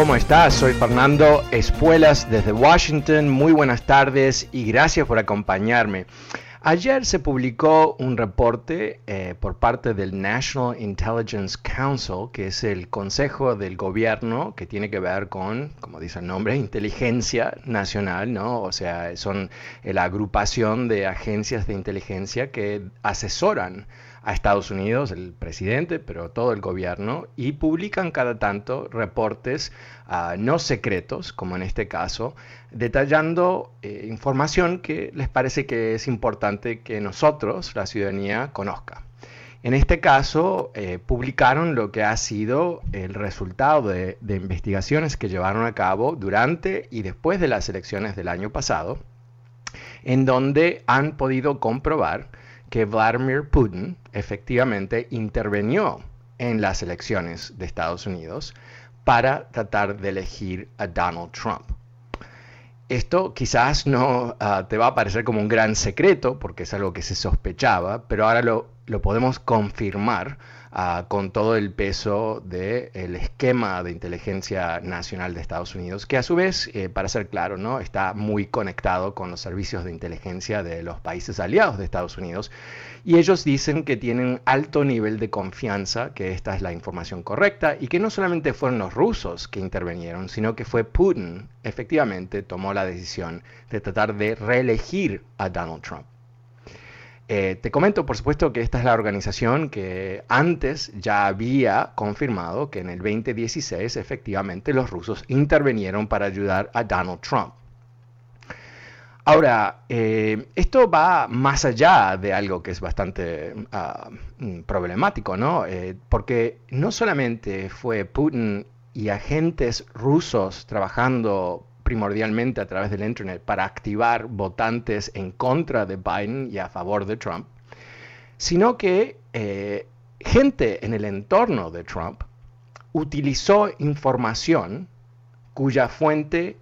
¿Cómo estás? Soy Fernando Espuelas desde Washington. Muy buenas tardes y gracias por acompañarme. Ayer se publicó un reporte eh, por parte del National Intelligence Council, que es el consejo del gobierno que tiene que ver con, como dice el nombre, inteligencia nacional, ¿no? O sea, son la agrupación de agencias de inteligencia que asesoran a Estados Unidos, el presidente, pero todo el gobierno, y publican cada tanto reportes uh, no secretos, como en este caso, detallando eh, información que les parece que es importante que nosotros, la ciudadanía, conozca. En este caso, eh, publicaron lo que ha sido el resultado de, de investigaciones que llevaron a cabo durante y después de las elecciones del año pasado, en donde han podido comprobar que Vladimir Putin efectivamente intervenió en las elecciones de Estados Unidos para tratar de elegir a Donald Trump. Esto quizás no uh, te va a parecer como un gran secreto, porque es algo que se sospechaba, pero ahora lo, lo podemos confirmar uh, con todo el peso del el esquema de inteligencia nacional de Estados Unidos, que a su vez, eh, para ser claro, ¿no? está muy conectado con los servicios de inteligencia de los países aliados de Estados Unidos. Y ellos dicen que tienen alto nivel de confianza, que esta es la información correcta, y que no solamente fueron los rusos que intervinieron, sino que fue Putin, efectivamente, tomó la decisión de tratar de reelegir a Donald Trump. Eh, te comento, por supuesto, que esta es la organización que antes ya había confirmado que en el 2016 efectivamente los rusos intervinieron para ayudar a Donald Trump. Ahora, eh, esto va más allá de algo que es bastante uh, problemático, ¿no? Eh, porque no solamente fue Putin y agentes rusos trabajando primordialmente a través del Internet para activar votantes en contra de Biden y a favor de Trump, sino que eh, gente en el entorno de Trump utilizó información cuya fuente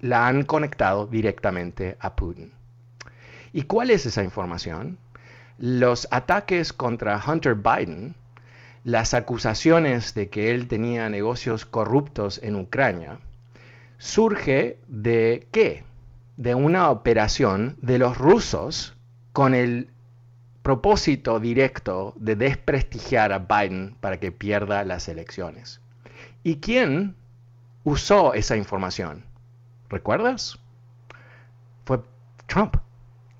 la han conectado directamente a Putin. ¿Y cuál es esa información? Los ataques contra Hunter Biden, las acusaciones de que él tenía negocios corruptos en Ucrania, surge de qué? De una operación de los rusos con el propósito directo de desprestigiar a Biden para que pierda las elecciones. ¿Y quién usó esa información? ¿Recuerdas? Fue Trump.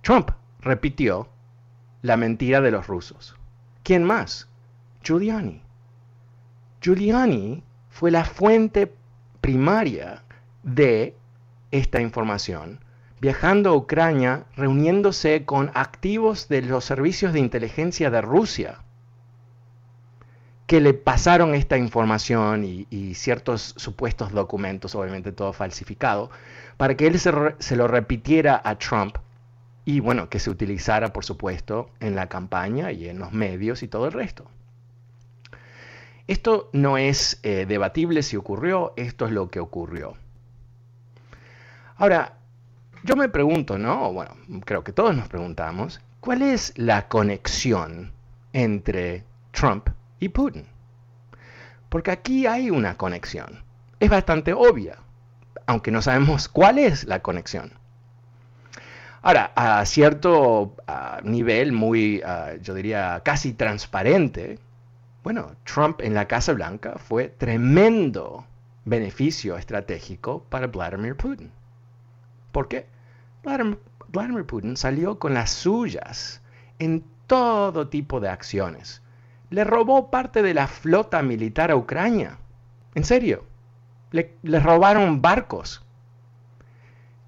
Trump repitió la mentira de los rusos. ¿Quién más? Giuliani. Giuliani fue la fuente primaria de esta información, viajando a Ucrania, reuniéndose con activos de los servicios de inteligencia de Rusia que le pasaron esta información y, ciertos supuestos documentos, obviamente todo falsificado, para que él se, lo repitiera a Trump y bueno, que se utilizara, por supuesto, en la campaña y en los medios y todo el resto. Esto no es eh, debatible si ocurrió, esto es lo que ocurrió. Ahora, yo me pregunto, ¿no? Bueno, creo que todos nos preguntamos, ¿cuál es la conexión entre Trump y Putin. Porque aquí hay una conexión. Es bastante obvia, aunque no sabemos cuál es la conexión. Ahora, a cierto nivel muy, yo diría, casi transparente, bueno, Trump en la Casa Blanca fue tremendo beneficio estratégico para Vladimir Putin. ¿Por qué? Vladimir Putin salió con las suyas en todo tipo de acciones le robó parte de la flota militar a Ucrania. En serio, le, robaron barcos.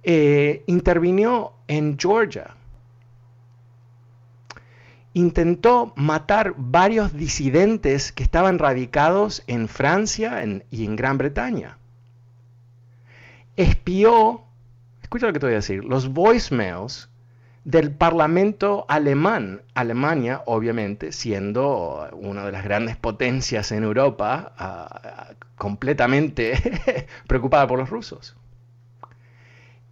eh, intervino en Georgia. Intentó matar varios disidentes que estaban radicados en Francia y en Gran Bretaña. Espió, escucha lo que te voy a decir, los voicemails del Parlamento alemán, Alemania obviamente siendo una de las grandes potencias en Europa, ah, completamente preocupada por los rusos.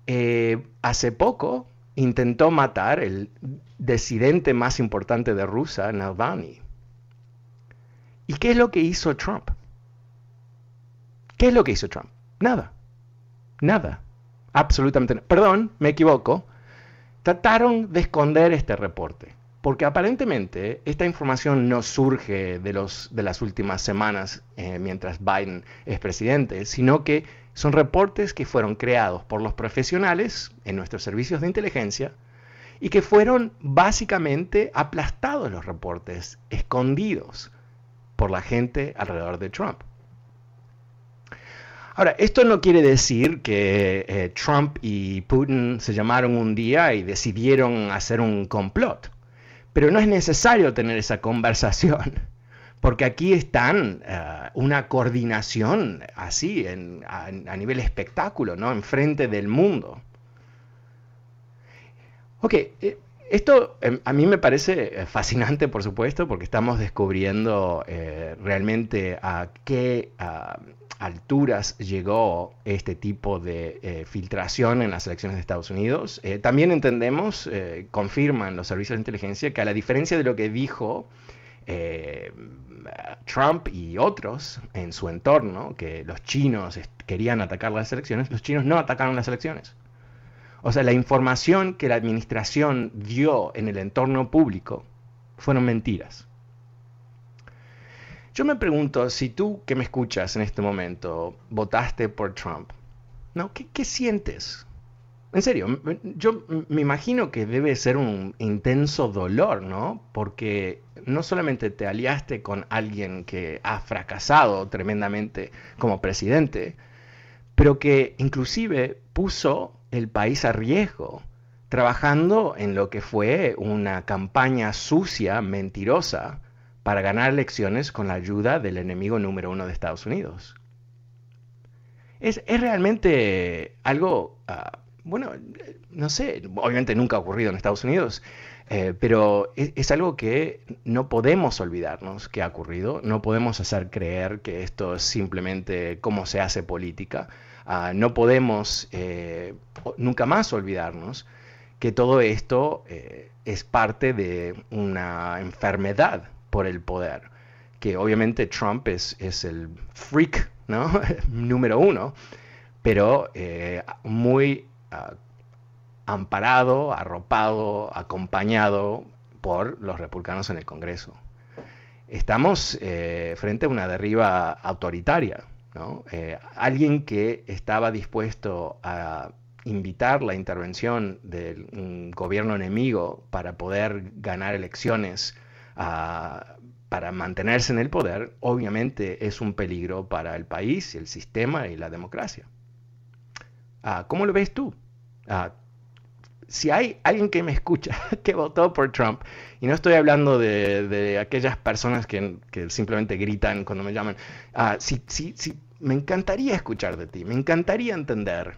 Eh, hace poco intentó matar el disidente más importante de Rusia, Navalny. ¿Y qué es lo que hizo Trump? ¿Qué es lo que hizo Trump? Nada. Nada. Absolutamente. Perdón, me equivoco. Trataron de esconder este reporte, porque aparentemente esta información no surge de, los, de las últimas semanas eh, mientras Biden es presidente, sino que son reportes que fueron creados por los profesionales en nuestros servicios de inteligencia y que fueron básicamente aplastados los reportes, escondidos por la gente alrededor de Trump. Ahora, esto no quiere decir que eh, Trump y Putin se llamaron un día y decidieron hacer un complot, pero no es necesario tener esa conversación porque aquí están eh, una coordinación así a, nivel espectáculo, ¿no? Enfrente del mundo. Ok, eh, esto em, a mí me parece eh, fascinante, por supuesto, porque estamos descubriendo realmente a qué alturas llegó este tipo de filtración en las elecciones de Estados Unidos. también entendemos, confirman los servicios de inteligencia, que a la diferencia de lo que dijo Trump y otros en su entorno, que los chinos querían atacar las elecciones, los chinos no atacaron las elecciones. O sea, la información que la administración dio en el entorno público fueron mentiras. Yo me pregunto, si tú que me escuchas en este momento votaste por Trump, ¿no? ¿Qué, qué sientes? En serio, yo me imagino que debe ser un intenso dolor, ¿no? Porque no solamente te aliaste con alguien que ha fracasado tremendamente como presidente, pero que inclusive puso el país a riesgo, trabajando en lo que fue una campaña sucia, mentirosa, para ganar elecciones con la ayuda del enemigo número uno de Estados Unidos. Es, realmente algo ah, bueno, no sé, obviamente nunca ha ocurrido en Estados Unidos, eh, pero es, algo que no podemos olvidarnos que ha ocurrido, no podemos hacer creer que esto es simplemente cómo se hace política, ah, no podemos eh, nunca más olvidarnos que todo esto eh, es parte de una enfermedad por el poder, que obviamente Trump es, es el freak número uno, pero muy amparado, arropado, acompañado por los republicanos en el Congreso. Estamos eh, frente a una derriba autoritaria. Eh, alguien que estaba dispuesto a invitar la intervención de un gobierno enemigo para poder ganar elecciones, para mantenerse en el poder, obviamente es un peligro para el país, el sistema y la democracia. Ah, ¿Cómo lo ves tú? Ah, si hay alguien que me escucha que votó por Trump, y no estoy hablando de, aquellas personas que, simplemente gritan cuando me llaman, ah, si, me encantaría escuchar de ti, me encantaría entender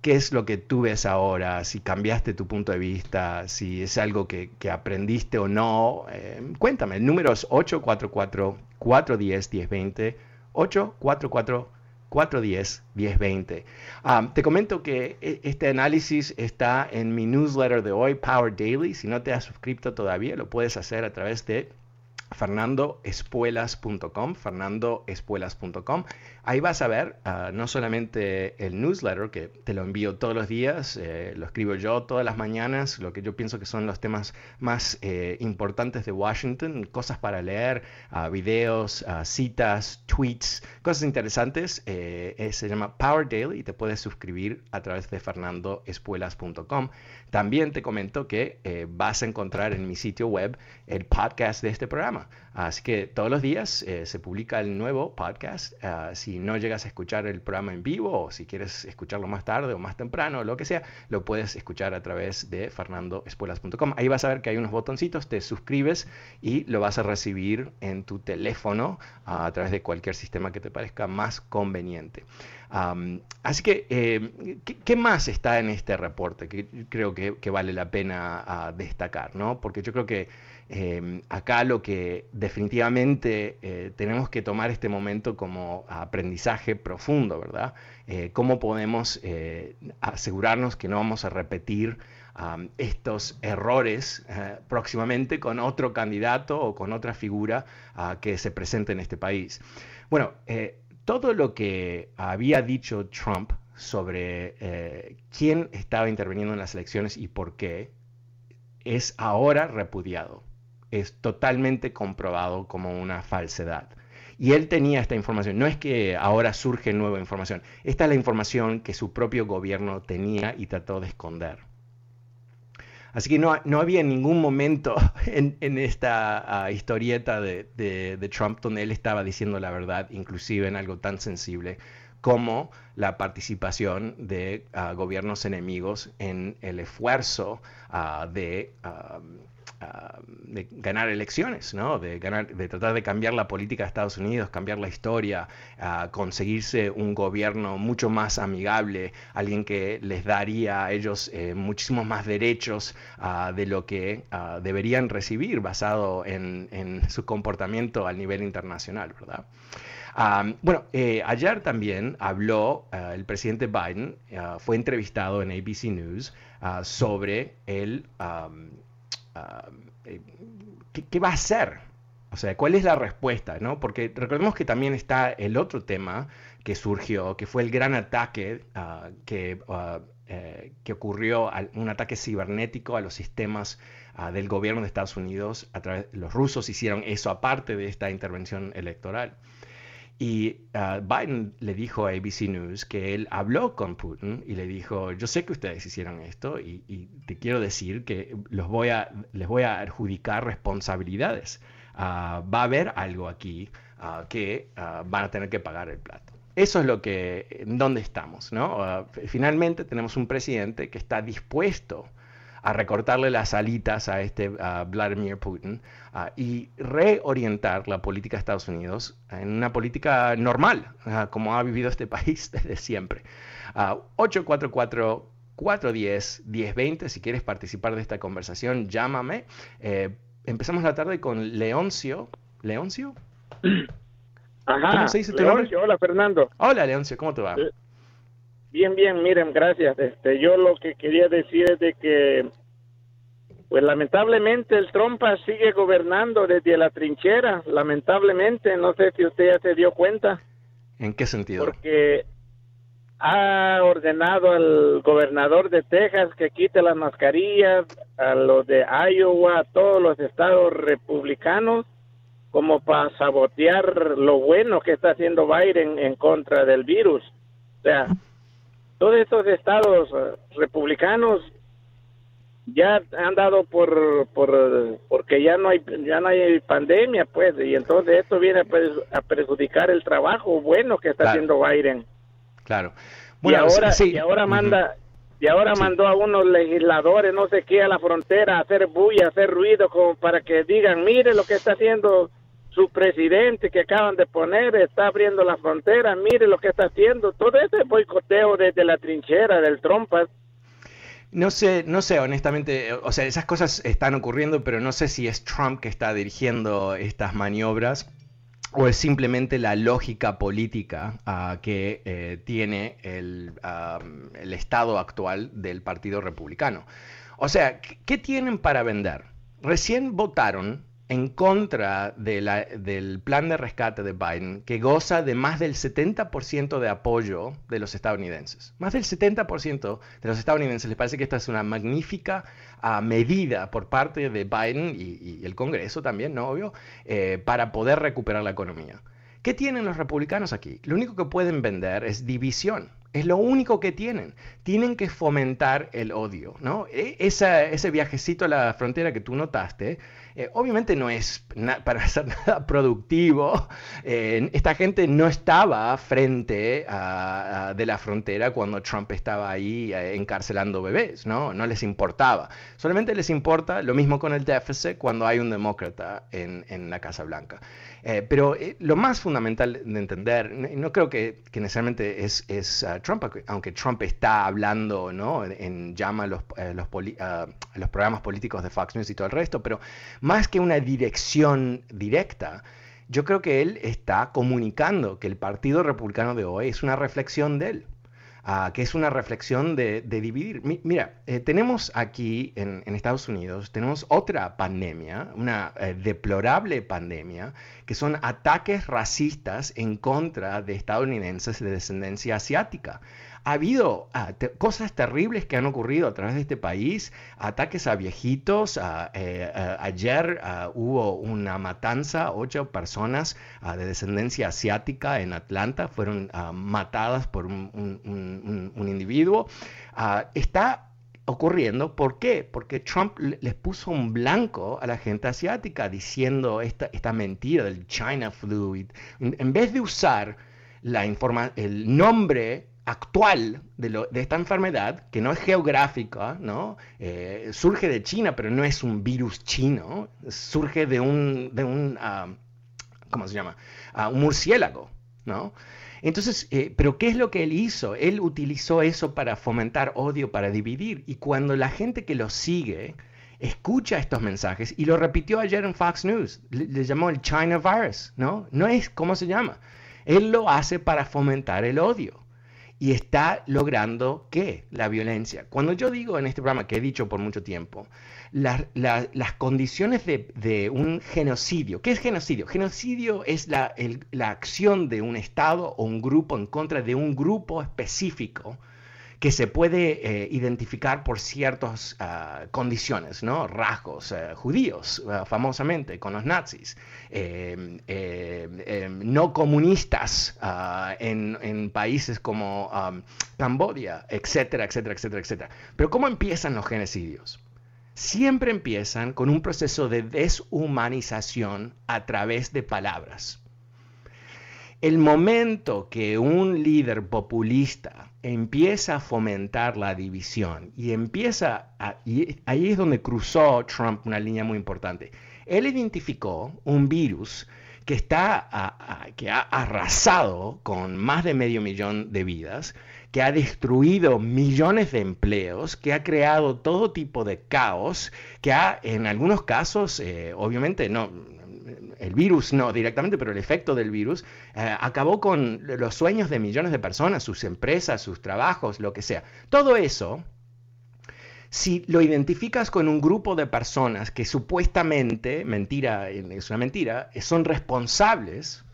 qué es lo que tú ves ahora, si cambiaste tu punto de vista, si es algo que, aprendiste o no. Eh, cuéntame, el número es 844-410-1020, 844 410 1020. te comento que e, este análisis está en mi newsletter de hoy, Power Daily. Si no te has suscrito todavía, lo puedes hacer a través de fernandoespuelas.com, fernandoespuelas.com. Ahí vas a ver uh, no solamente el newsletter, que te lo envío todos los días, eh, lo escribo yo todas las mañanas, lo que yo pienso que son los temas más eh, importantes de Washington, cosas para leer, uh, videos, uh, citas, tweets, cosas interesantes. Eh, se llama Power Daily y te puedes suscribir a través de fernandoespuelas.com. También te comento que vas a encontrar en mi sitio web el podcast de este programa Así que todos los días eh, se publica el nuevo podcast. Ah, si no llegas a escuchar el programa en vivo o si quieres escucharlo más tarde o más temprano o lo que sea, lo puedes escuchar a través de fernandoespuelas.com. Ahí vas a ver que hay unos botoncitos, te suscribes y lo vas a recibir en tu teléfono ah, a través de cualquier sistema que te parezca más conveniente. Así que, eh, ¿qué, más está en este reporte que creo que, vale la pena ah, destacar? ¿no? Porque yo creo que Em, acá lo que definitivamente eh, tenemos que tomar este momento como aprendizaje profundo, ¿verdad? Eh, ¿Cómo podemos eh, asegurarnos que no vamos a repetir estos errores próximamente con otro candidato o con otra figura ah, que se presente en este país? Bueno, todo lo que había dicho Trump sobre quién estaba interviniendo en las elecciones y por qué es ahora repudiado es totalmente comprobado como una falsedad. Y él tenía esta información. No es que ahora surge nueva información. Esta es la información que su propio gobierno tenía y trató de esconder. Así que no, no había ningún momento en, esta ah, historieta de, Trump donde él estaba diciendo la verdad, inclusive en algo tan sensible como la participación de ah, gobiernos enemigos en el esfuerzo ah, de Ah, de ganar elecciones, ¿no? de, ganar, de tratar de cambiar la política de Estados Unidos, cambiar la historia, uh, conseguirse un gobierno mucho más amigable, alguien que les daría a ellos eh, muchísimos más derechos uh, de lo que deberían recibir basado en, en, su comportamiento al nivel internacional, ¿verdad? bueno, eh, ayer también habló el presidente Biden, fue entrevistado en ABC News sobre el... ¿qué, va a hacer? O sea, ¿cuál es la respuesta? ¿no? Porque recordemos que también está el otro tema que surgió, que fue el gran ataque ah, que, ah, eh, que ocurrió, un ataque cibernético a los sistemas ah, del gobierno de Estados Unidos. A través, los rusos hicieron eso aparte de esta intervención electoral. Y uh, Biden le dijo a ABC News que él habló con Putin y le dijo, yo sé que ustedes hicieron esto y, te quiero decir que los voy a, les voy a adjudicar responsabilidades. Uh, va a haber algo aquí uh, que van a tener que pagar el plato. Eso es lo que, en dónde estamos, ¿no? finalmente tenemos un presidente que está dispuesto a recortarle las alitas a este Vladimir Putin y reorientar la política de Estados Unidos en una política normal, como ha vivido este país desde siempre. 844 410 1020, si quieres participar de esta conversación, llámame. Eh, empezamos la tarde con Leoncio. ¿Leoncio? Ajá, ¿Cómo se dice tu Leoncio, Hola, Fernando. Hola, Leoncio, ¿cómo te va? Eh, Bien, bien, miren, gracias. Este, yo lo que quería decir es de que, pues lamentablemente el Trompa sigue gobernando desde la trinchera, lamentablemente, no sé si usted ya se dio cuenta. ¿En qué sentido? Porque ha ordenado al gobernador de Texas que quite las mascarillas, a los de Iowa, a todos los estados republicanos, como para sabotear lo bueno que está haciendo Biden en contra del virus. O sea, todos estos estados eh, republicanos ya han dado por, por porque ya no hay ya no hay pandemia pues y entonces esto viene a, perjudicar el trabajo bueno que está haciendo Biden. Claro. Y ahora y ahora manda y ahora mandó a unos legisladores no sé qué a la frontera a hacer bulla a hacer ruido como para que digan mire lo que está haciendo su presidente que acaban de poner está abriendo la frontera, mire lo que está haciendo, todo ese boicoteo desde la trinchera del trompas. No sé, no sé, honestamente, o sea, esas cosas están ocurriendo, pero no sé si es Trump que está dirigiendo estas maniobras o es simplemente la lógica política ah, que eh, tiene el, el estado actual del Partido Republicano. O sea, ¿qué tienen para vender? Recién votaron en contra del plan de rescate de Biden, que goza de más del 70% de apoyo de los estadounidenses. Más del 70% de los estadounidenses les parece que esta es una magnífica ah, medida por parte de Biden y, el Congreso también, ¿no? Obvio, eh, para poder recuperar la economía. ¿Qué tienen los republicanos aquí? Lo único que pueden vender es división. Es lo único que tienen. Tienen que fomentar el odio, ¿no? E, ese viajecito a la frontera que tú notaste eh, obviamente no es para hacer nada productivo. Eh, esta gente no estaba frente a, de la frontera cuando Trump estaba ahí eh, encarcelando bebés, ¿no? No les importaba. Solamente les importa lo mismo con el déficit cuando hay un demócrata en, en la Casa Blanca. Pero lo más fundamental de entender, no, creo que, necesariamente es, es uh, Trump, aunque Trump está hablando, ¿no? En, llama a los, uh, los, programas políticos de Fox News y todo el resto, pero más que una dirección directa, yo creo que él está comunicando que el Partido Republicano de hoy es una reflexión de él. Ah, que es una reflexión de, dividir. mira, eh, tenemos aquí en, Estados Unidos, tenemos otra pandemia, una eh, deplorable pandemia, que son ataques racistas en contra de estadounidenses de descendencia asiática ha habido ah, cosas terribles que han ocurrido a través de este país, ataques a viejitos. Eh, ayer ah, hubo una matanza, ocho personas ah, de descendencia asiática en Atlanta fueron matadas por un, individuo. está ocurriendo. ¿Por qué? Porque Trump les puso un blanco a la gente asiática diciendo esta, esta mentira del China flu. En vez de usar la el nombre actual de, esta enfermedad, que no es geográfica, ¿no? Eh, surge de China, pero no es un virus chino, surge de un, de un ah, ¿cómo se llama? Uh, un murciélago, ¿no? Entonces, eh, pero ¿qué es lo que él hizo? Él utilizó eso para fomentar odio, para dividir, y cuando la gente que lo sigue escucha estos mensajes, y lo repitió ayer en Fox News, le, le llamó el China virus, ¿no? No es, ¿cómo se llama? Él lo hace para fomentar el odio y está logrando qué? La violencia. Cuando yo digo en este programa, que he dicho por mucho tiempo, las condiciones de, un genocidio, ¿qué es genocidio? Genocidio es la, la acción de un Estado o un grupo en contra de un grupo específico que se puede eh, identificar por ciertas ah, condiciones. Rasgos eh, judíos, ah, famosamente, con los nazis, em, em, em, no comunistas ah, en, países como Cambodia, etcétera, etcétera, etcétera, etcétera. Pero ¿cómo empiezan los genocidios? Siempre empiezan con un proceso de deshumanización a través de palabras. El momento que un líder populista empieza a fomentar la división y empieza a, ahí es donde cruzó Trump una línea muy importante. Él identificó un virus que está que ha arrasado con más de medio millón de vidas, que ha destruido millones de empleos, que ha creado todo tipo de caos, que ha en algunos casos, eh, obviamente no el virus no directamente, pero el efecto del virus, eh, acabó con los sueños de millones de personas, sus empresas, sus trabajos, lo que sea. Todo eso, si lo identificas con un grupo de personas que supuestamente, mentira, es una mentira, son responsables,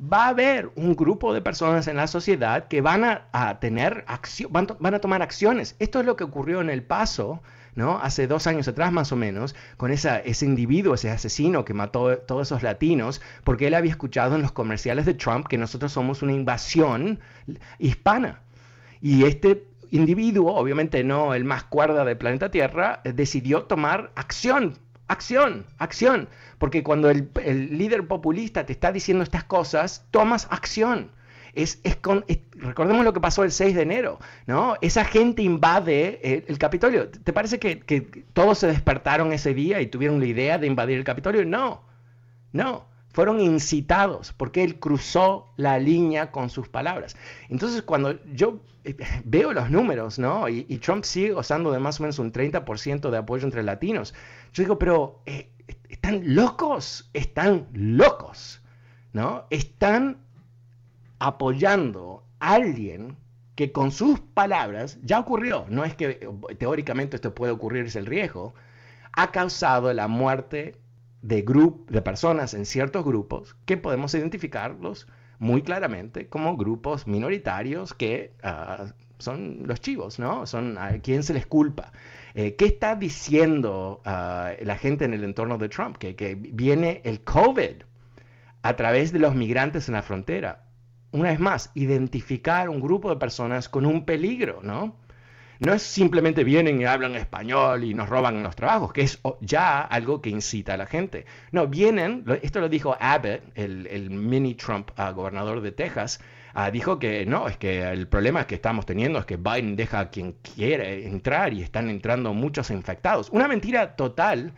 va a haber un grupo de personas en la sociedad que van a, tener acción, van, a tomar acciones. Esto es lo que ocurrió en El Paso ¿no? Hace dos años atrás más o menos, con ese individuo, ese asesino que mató a todos esos latinos, porque él había escuchado en los comerciales de Trump que nosotros somos una invasión hispana. Y este individuo, obviamente no el más cuerda del planeta Tierra, decidió tomar acción acción, acción. Porque cuando el, líder populista te está diciendo estas cosas, tomas acción. Recordemos lo que pasó el 6 de enero, ¿no? Esa gente invade el, Capitolio. ¿Te parece que, todos se despertaron ese día y tuvieron la idea de invadir el Capitolio? No, no. Fueron incitados porque él cruzó la línea con sus palabras. Entonces, cuando yo eh, veo los números, ¿no? Y, Trump sigue gozando de más o menos un 30% de apoyo entre latinos. Yo digo, pero eh, están locos, están locos, ¿no? Están apoyando a alguien que con sus palabras, ya ocurrió, no es que teóricamente esto puede ocurrir, es el riesgo, ha causado la muerte de, de personas en ciertos grupos que podemos identificarlos muy claramente como grupos minoritarios que ah, son los chivos, ¿no? Son a quien se les culpa. Eh, ¿Qué está diciendo ah, la gente en el entorno de Trump? Que viene el COVID a través de los migrantes en la frontera una vez más, identificar un grupo de personas con un peligro, ¿no? no es simplemente vienen y hablan español y nos roban los trabajos, que es ya algo que incita a la gente. No, vienen, esto lo dijo Abbott, el, mini Trump ah, gobernador de Texas, ah, dijo que no, es que el problema que estamos teniendo es que Biden deja a quien quiere entrar y están entrando muchos infectados. Una mentira total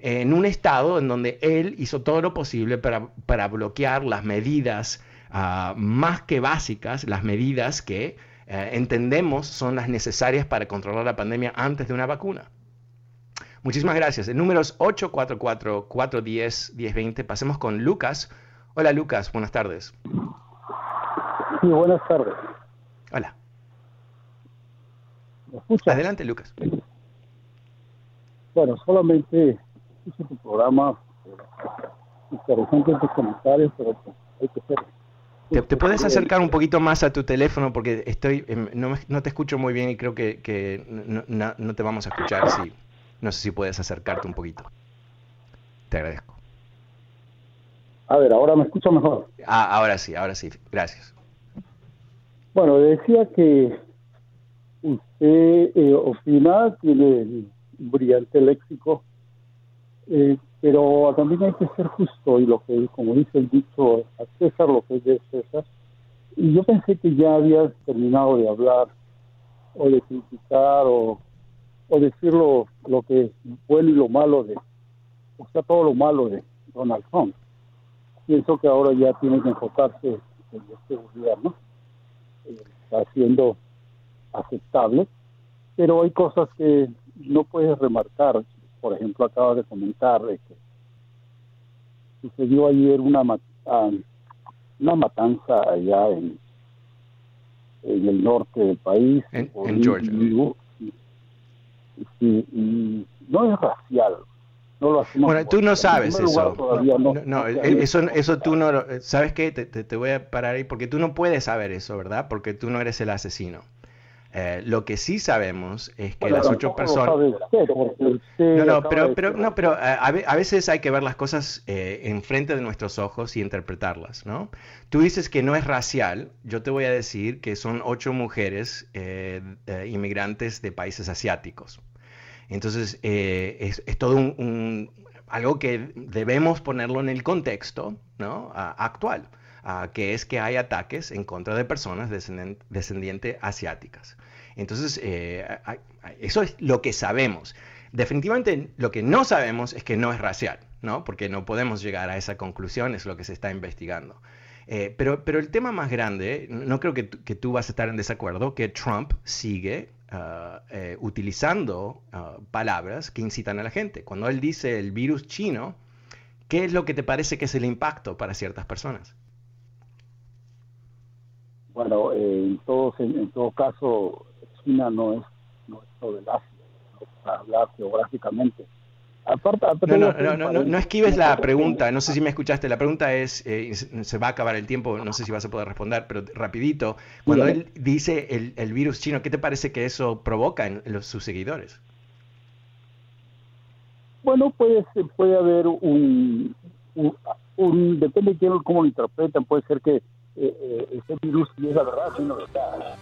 en un estado en donde él hizo todo lo posible para, para bloquear las medidas ah, más que básicas, las medidas que eh, entendemos son las necesarias para controlar la pandemia antes de una vacuna. Muchísimas gracias. El número es 844-410-1020. Pasemos con Lucas. Hola Lucas, buenas tardes. Sí, buenas tardes. Hola. Adelante Lucas. Bueno, solamente hice tu programa, interesantes tus comentarios, pero hay que ser ¿Te, puedes acercar un poquito más a tu teléfono? Porque estoy no, no te escucho muy bien y creo que, que no, no, te vamos a escuchar. Si, no sé si puedes acercarte un poquito. Te agradezco. A ver, ahora me escucho mejor. Ah, ahora sí, ahora sí. Gracias. Bueno, decía que usted eh, opina, tiene un brillante léxico, eh, pero también hay que ser justo y lo que, como dice el dicho, a César lo que es de César. Y yo pensé que ya habías terminado de hablar o de criticar o, o decir lo, que fue y lo malo de, o sea, todo lo malo de Donald Trump. Pienso que ahora ya tiene que enfocarse en este gobierno. Eh, está siendo aceptable, pero hay cosas que no puedes remarcar por ejemplo, acaba de comentar que sucedió ayer una, ah, una matanza allá en, en el norte del país. En, Georgia. Y, no es racial. No lo bueno, tú no sabes eso. No, eso, eso tú no. ¿Sabes qué? Te, te, te voy a parar ahí porque tú no puedes saber eso, ¿verdad? Porque tú no eres el asesino. Eh, lo que sí sabemos es que las ocho personas... No, no, pero, pero, no, pero eh, a, veces hay que ver las cosas eh, enfrente de nuestros ojos y interpretarlas, ¿no? Tú dices que no es racial, yo te voy a decir que son ocho mujeres inmigrantes de países asiáticos. Entonces, es, todo un, algo que debemos ponerlo en el contexto ¿no? actual. Que es que hay ataques en contra de personas descendientes asiáticas. Entonces, eh, eso es lo que sabemos. Definitivamente lo que no sabemos es que no es racial, ¿no? Porque no podemos llegar a esa conclusión, es lo que se está investigando. Eh, pero, pero el tema más grande, no creo que, que, tú vas a estar en desacuerdo, que Trump sigue ah, eh, utilizando ah, palabras que incitan a la gente. Cuando él dice el virus chino, ¿qué es lo que te parece que es el impacto para ciertas personas? Bueno, en, todos, en todo caso, China no es, no es todo el Asia, para hablar geográficamente. Aparte, no, no, no, no, esquives la pregunta, no sé si me escuchaste, la pregunta es, eh, se va a acabar el tiempo, no sé si vas a poder responder, pero rapidito, cuando él dice el, el, virus chino, ¿qué te parece que eso provoca en los, sus seguidores? Bueno, puede, puede haber un, un, depende de quién, cómo lo interpretan, puede ser que eh, ese virus es la verdad, sino verdad.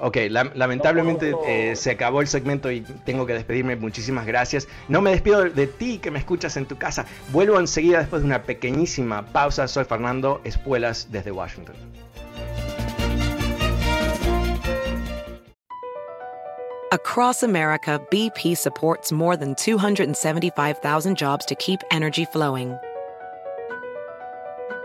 Ok, lamentablemente eh, se acabó el segmento y tengo que despedirme. Muchísimas gracias. No me despido de ti que me escuchas en tu casa. Vuelvo enseguida después de una pequeñísima pausa. Soy Fernando Espuelas desde Washington. Across America, BP supports more than 275,000 jobs to keep energy flowing.